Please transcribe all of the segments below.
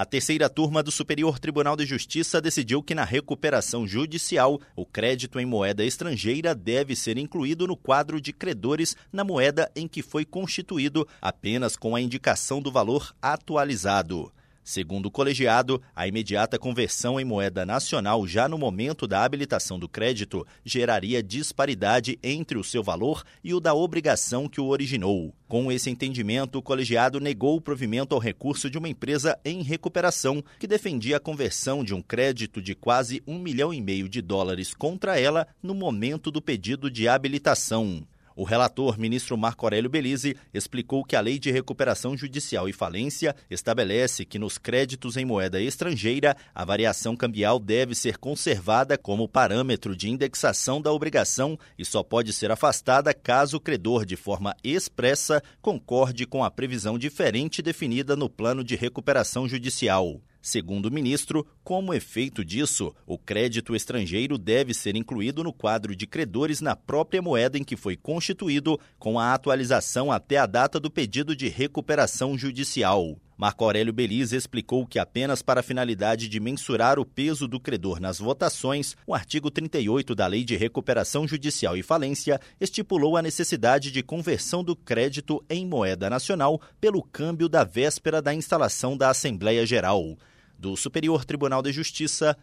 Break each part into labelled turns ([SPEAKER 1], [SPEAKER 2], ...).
[SPEAKER 1] A terceira turma do Superior Tribunal de Justiça decidiu que na recuperação judicial, o crédito em moeda estrangeira deve ser incluído no quadro de credores na moeda em que foi constituído, apenas com a indicação do valor atualizado. Segundo o colegiado, a imediata conversão em moeda nacional já no momento da habilitação do crédito geraria disparidade entre o seu valor e o da obrigação que o originou. Com esse entendimento, o colegiado negou o provimento ao recurso de uma empresa em recuperação que defendia a conversão de um crédito de quase um milhão e meio de dólares contra ela no momento do pedido de habilitação. O relator, ministro Marco Aurélio Belize, explicou que a Lei de Recuperação Judicial e Falência estabelece que nos créditos em moeda estrangeira, a variação cambial deve ser conservada como parâmetro de indexação da obrigação e só pode ser afastada caso o credor, de forma expressa, concorde com a previsão diferente definida no plano de recuperação judicial. Segundo o ministro, como efeito disso, o crédito estrangeiro deve ser incluído no quadro de credores na própria moeda em que foi constituído, com a atualização até a data do pedido de recuperação judicial. Marco Aurélio Belize explicou que apenas para a finalidade de mensurar o peso do credor nas votações, o artigo 38 da Lei de Recuperação Judicial e Falência estipulou a necessidade de conversão do crédito em moeda nacional pelo câmbio da véspera da instalação da Assembleia Geral. Do Superior Tribunal de Justiça,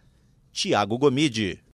[SPEAKER 1] Tiago Gomide.